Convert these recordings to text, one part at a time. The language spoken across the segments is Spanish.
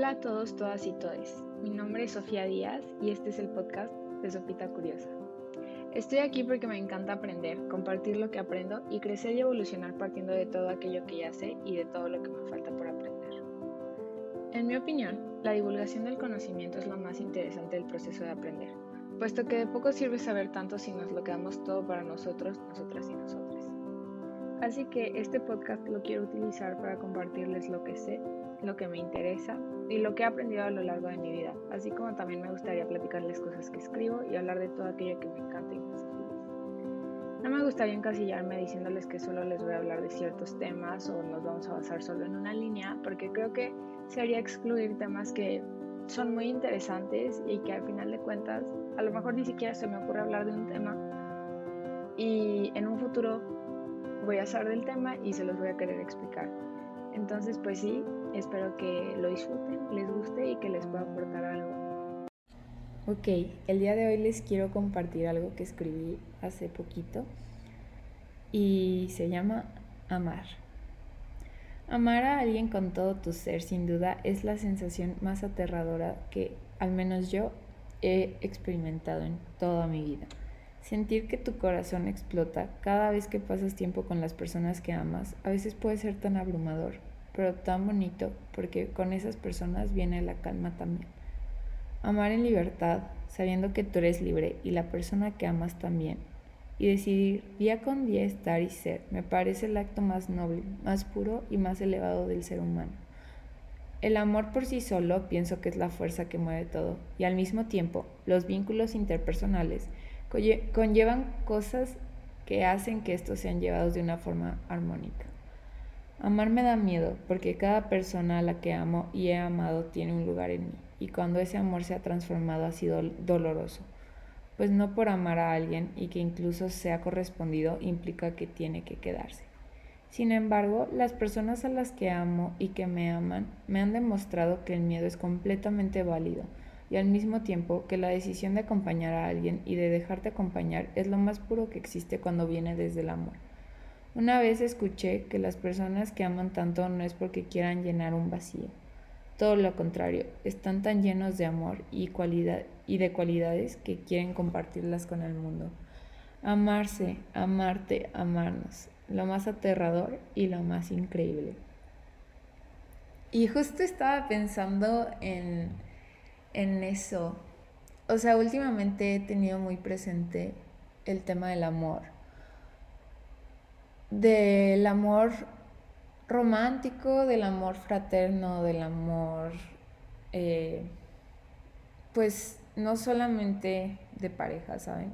Hola a todos, todas y todes. Mi nombre es Sofía Díaz y este es el podcast de Sopita Curiosa. Estoy aquí porque me encanta aprender, compartir lo que aprendo y crecer y evolucionar partiendo de todo aquello que ya sé y de todo lo que me falta por aprender. En mi opinión, la divulgación del conocimiento es lo más interesante del proceso de aprender, puesto que de poco sirve saber tanto si nos lo quedamos todo para nosotros, nosotras y nosotros. Así que este podcast lo quiero utilizar para compartirles lo que sé, lo que me interesa y lo que he aprendido a lo largo de mi vida, así como también me gustaría platicarles cosas que escribo y hablar de todo aquello que me encanta y me hace feliz. No me gustaría encasillarme diciéndoles que solo les voy a hablar de ciertos temas o nos vamos a basar solo en una línea, porque creo que sería excluir temas que son muy interesantes y que al final de cuentas a lo mejor ni siquiera se me ocurre hablar de un tema y en un futuro voy a saber del tema y se los voy a querer explicar. Entonces, pues sí, espero que lo disfruten, les guste y que les pueda aportar algo. Ok, el día de hoy les quiero compartir algo que escribí hace poquito y se llama Amar. Amar a alguien con todo tu ser sin duda es la sensación más aterradora que al menos yo he experimentado en toda mi vida. Sentir que tu corazón explota cada vez que pasas tiempo con las personas que amas a veces puede ser tan abrumador, pero tan bonito porque con esas personas viene la calma también. Amar en libertad, sabiendo que tú eres libre y la persona que amas también, y decidir día con día estar y ser, me parece el acto más noble, más puro y más elevado del ser humano. El amor por sí solo pienso que es la fuerza que mueve todo, y al mismo tiempo los vínculos interpersonales conllevan cosas que hacen que estos sean llevados de una forma armónica. Amar me da miedo porque cada persona a la que amo y he amado tiene un lugar en mí y cuando ese amor se ha transformado ha sido doloroso, pues no por amar a alguien y que incluso sea correspondido implica que tiene que quedarse. Sin embargo, las personas a las que amo y que me aman me han demostrado que el miedo es completamente válido y al mismo tiempo que la decisión de acompañar a alguien y de dejarte acompañar es lo más puro que existe cuando viene desde el amor. Una vez escuché que las personas que aman tanto no es porque quieran llenar un vacío. Todo lo contrario, están tan llenos de amor y, cualidad, y de cualidades que quieren compartirlas con el mundo. Amarse, amarte, amarnos, lo más aterrador y lo más increíble. Y justo estaba pensando en en eso. O sea, últimamente he tenido muy presente el tema del amor. Del amor romántico, del amor fraterno, del amor, eh, pues no solamente de pareja, ¿saben?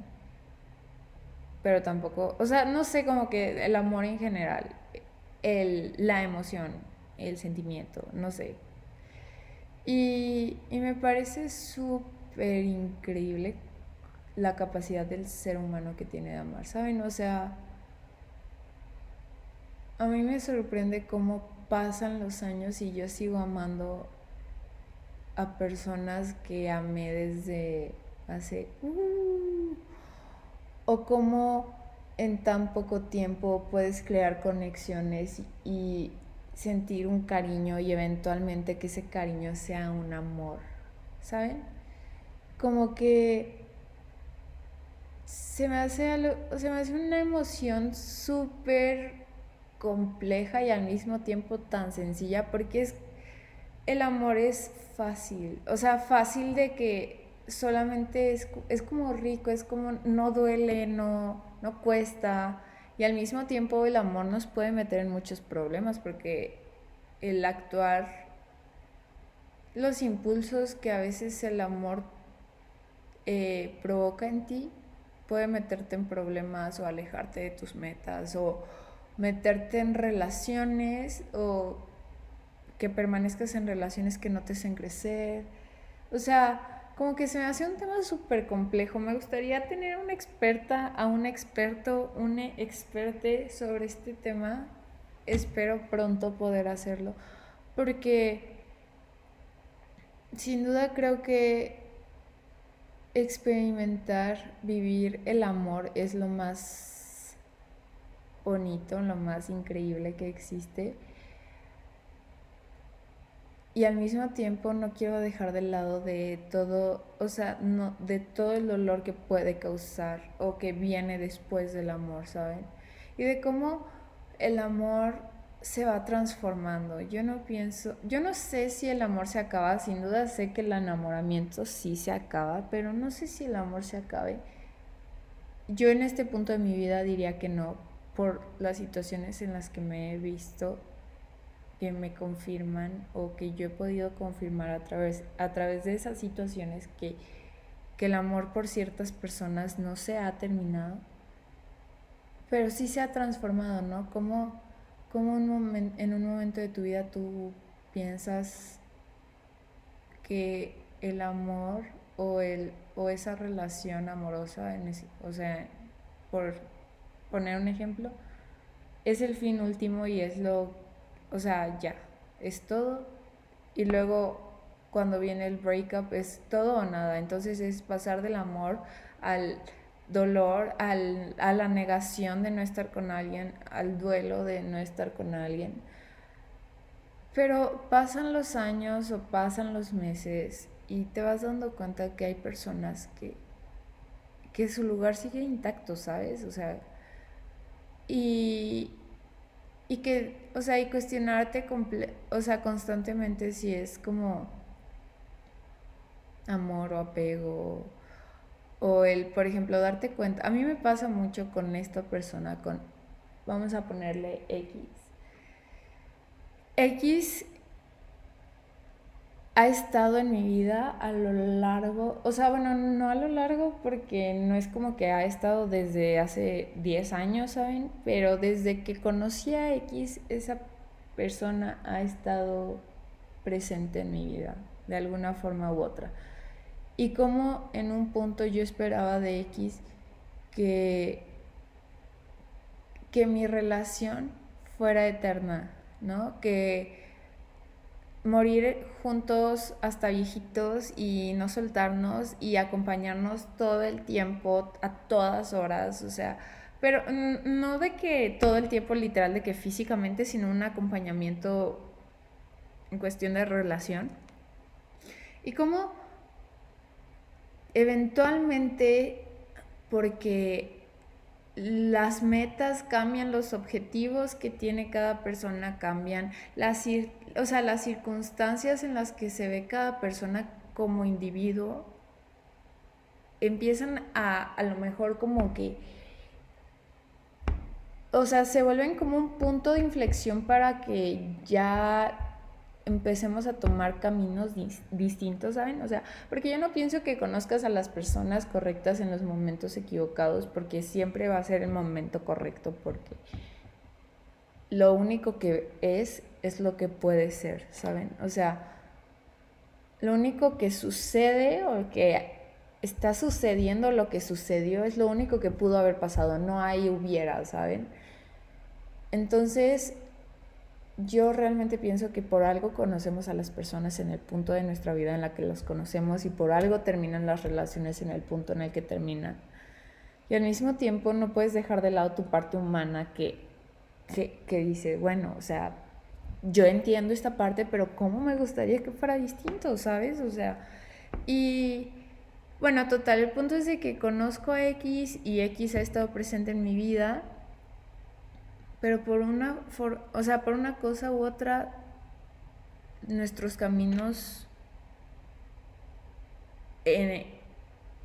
Pero tampoco, o sea, no sé, como que el amor en general, el, la emoción, el sentimiento, no sé, y, me parece súper increíble la capacidad del ser humano que tiene de amar, ¿saben? O sea, a mí me sorprende cómo pasan los años y yo sigo amando a personas que amé desde hace... Uh, o cómo en tan poco tiempo puedes crear conexiones y sentir un cariño y eventualmente que ese cariño sea un amor, ¿saben? Como que se me hace, se me hace una emoción súper compleja y al mismo tiempo tan sencilla porque es el amor es fácil, o sea, fácil de que solamente es, es como rico, es como no duele, no, no cuesta, y al mismo tiempo el amor nos puede meter en muchos problemas porque el actuar, los impulsos que a veces el amor eh, provoca en ti, puede meterte en problemas o alejarte de tus metas o meterte en relaciones o que permanezcas en relaciones que no te hacen crecer. O sea, como que se me hace un tema súper complejo. Me gustaría tener una experta, a un experto, un experte sobre este tema. Espero pronto poder hacerlo. Porque sin duda creo que experimentar, vivir el amor es lo más bonito, lo más increíble que existe. y al mismo tiempo no quiero dejar de lado de todo, o sea, no, de todo el dolor que puede causar o que viene después del amor, ¿saben? Y de cómo el amor se va transformando. Yo no pienso, yo no sé si el amor se acaba, sin duda sé que el enamoramiento sí se acaba, pero no sé si el amor se acabe. Yo en este punto de mi vida diría que no, por las situaciones en las que me he visto que me confirman o que yo he podido confirmar a través, a través de esas situaciones que, que el amor por ciertas personas no se ha terminado, pero sí se ha transformado, ¿no? Como, como un en un momento de tu vida tú piensas que el amor o, el, o esa relación amorosa, o sea, por poner un ejemplo, es el fin último y es lo o sea, ya, es todo. Y luego cuando viene el breakup es todo o nada. Entonces es pasar del amor al dolor, al, a la negación de no estar con alguien, al duelo de no estar con alguien. Pero pasan los años o pasan los meses y te vas dando cuenta que hay personas que, que su lugar sigue intacto, ¿sabes? O sea, y, y que, o sea, y cuestionarte, o sea, constantemente si es como amor o apego o el, por ejemplo, darte cuenta. A mí me pasa mucho con esta persona, con, vamos a ponerle X. X ha estado en mi vida a lo largo, o sea, bueno, no a lo largo porque no es como que ha estado desde hace 10 años, ¿saben? Pero desde que conocí a X, esa persona ha estado presente en mi vida, de alguna forma u otra. Y como en un punto yo esperaba de X que, que mi relación fuera eterna, ¿no? Que morir juntos hasta viejitos y no soltarnos y acompañarnos todo el tiempo, a todas horas, o sea, pero no de que todo el tiempo literal, de que físicamente, sino un acompañamiento en cuestión de relación. Y como eventualmente, porque las metas cambian, los objetivos que tiene cada persona cambian, las, o sea, las circunstancias en las que se ve cada persona como individuo empiezan a a lo mejor como que, o sea, se vuelven como un punto de inflexión para que ya empecemos a tomar caminos distintos, ¿saben? O sea, porque yo no pienso que conozcas a las personas correctas en los momentos equivocados, porque siempre va a ser el momento correcto, porque lo único que es es lo que puede ser, ¿saben? O sea, lo único que sucede o que está sucediendo, lo que sucedió, es lo único que pudo haber pasado, no hay hubiera, ¿saben? Entonces, yo realmente pienso que por algo conocemos a las personas en el punto de nuestra vida en la que las conocemos y por algo terminan las relaciones en el punto en el que terminan. Y al mismo tiempo no puedes dejar de lado tu parte humana que, que, que dice, bueno, o sea, yo entiendo esta parte, pero ¿cómo me gustaría que fuera distinto, sabes? O sea, y bueno, total, el punto es de que conozco a X y X ha estado presente en mi vida pero por una, o sea, por una cosa u otra, nuestros caminos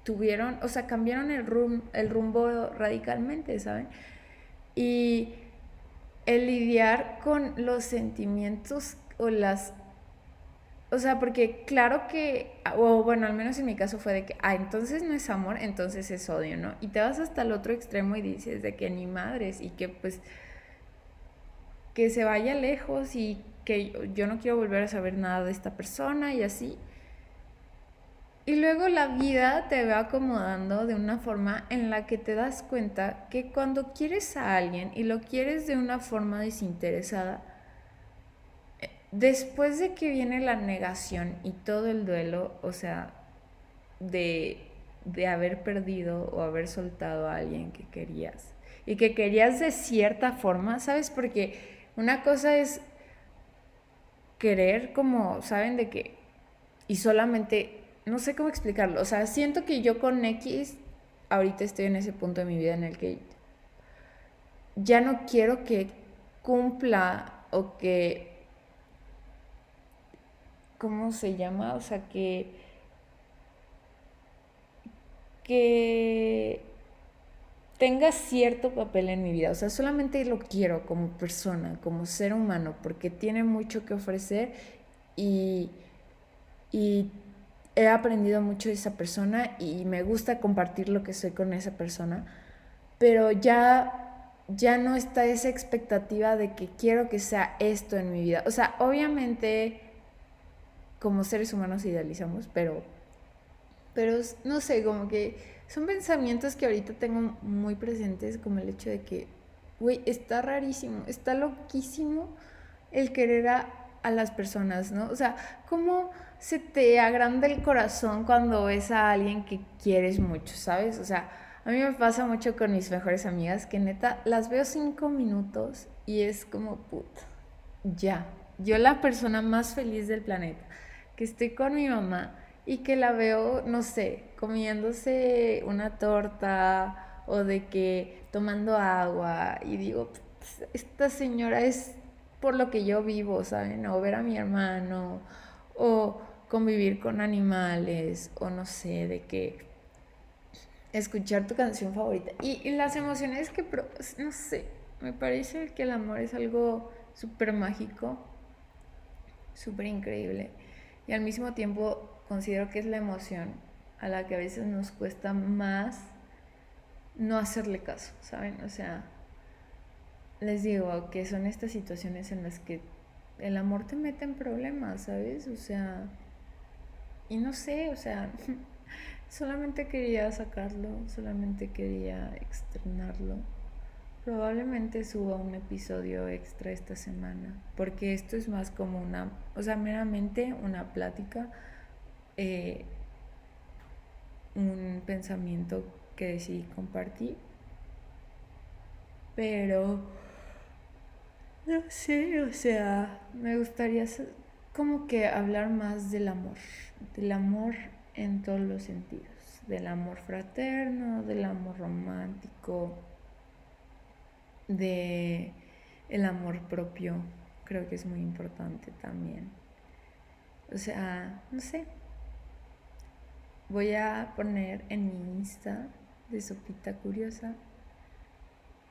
tuvieron, o sea, cambiaron el, el rumbo radicalmente, ¿saben? Y el lidiar con los sentimientos o las o sea, porque claro que, o bueno, al menos en mi caso fue de que, ah, entonces no es amor, entonces es odio, ¿no? Y te vas hasta el otro extremo y dices de que ni madres y que pues que se vaya lejos y que yo no quiero volver a saber nada de esta persona y así. Y luego la vida te va acomodando de una forma en la que te das cuenta que cuando quieres a alguien y lo quieres de una forma desinteresada, eh, después de que viene la negación y todo el duelo, o sea, de, de haber perdido o haber soltado a alguien que querías y que querías de cierta forma, ¿sabes? Porque una cosa es querer como, ¿saben? De que, y solamente, no sé cómo explicarlo, o sea, siento que yo con X, ahorita estoy en ese punto de mi vida en el que ya no quiero que cumpla o que, ¿cómo se llama? O sea, que, que tenga cierto papel en mi vida. O sea, solamente lo quiero como persona, como ser humano, porque tiene mucho que ofrecer y, y he aprendido mucho de esa persona y me gusta compartir lo que soy con esa persona, pero ya, ya no está esa expectativa de que quiero que sea esto en mi vida. O sea, obviamente como seres humanos idealizamos, pero, pero no sé, como que son pensamientos que ahorita tengo muy presentes, como el hecho de que, güey, está rarísimo, está loquísimo el querer a, a las personas, ¿no? O sea, ¿cómo se te agranda el corazón cuando ves a alguien que quieres mucho, ¿sabes? O sea, a mí me pasa mucho con mis mejores amigas que neta las veo cinco minutos y es como, puta, ya, yo la persona más feliz del planeta, que estoy con mi mamá y que la veo, no sé, comiéndose una torta o de que tomando agua y digo, esta señora es por lo que yo vivo, ¿saben? O ver a mi hermano o convivir con animales o no sé, de que escuchar tu canción favorita. Y, las emociones que, no sé, me parece que el amor es algo súper mágico, súper increíble. Y al mismo tiempo considero que es la emoción a la que a veces nos cuesta más no hacerle caso, ¿saben? O sea, les digo que son estas situaciones en las que el amor te mete en problemas, ¿sabes? O sea, y no sé, o sea, solamente quería sacarlo, solamente quería externarlo. Probablemente suba un episodio extra esta semana, porque esto es más como una, o sea, meramente una plática eh, un pensamiento que decidí compartir. Pero, no sé, o sea, me gustaría como que hablar más del amor, del amor en todos los sentidos, del amor fraterno, del amor romántico, de el amor propio, creo que es muy importante también. O sea, no sé, Voy a poner en mi Insta de Sopita Curiosa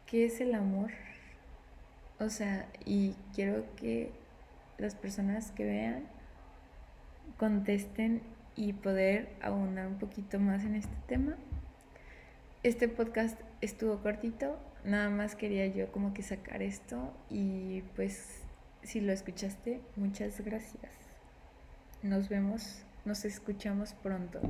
qué es el amor. O sea, y quiero que las personas que vean contesten y poder ahondar un poquito más en este tema. Este podcast estuvo cortito, nada más quería yo como que sacar esto y pues si lo escuchaste, muchas gracias. Nos vemos, nos escuchamos pronto.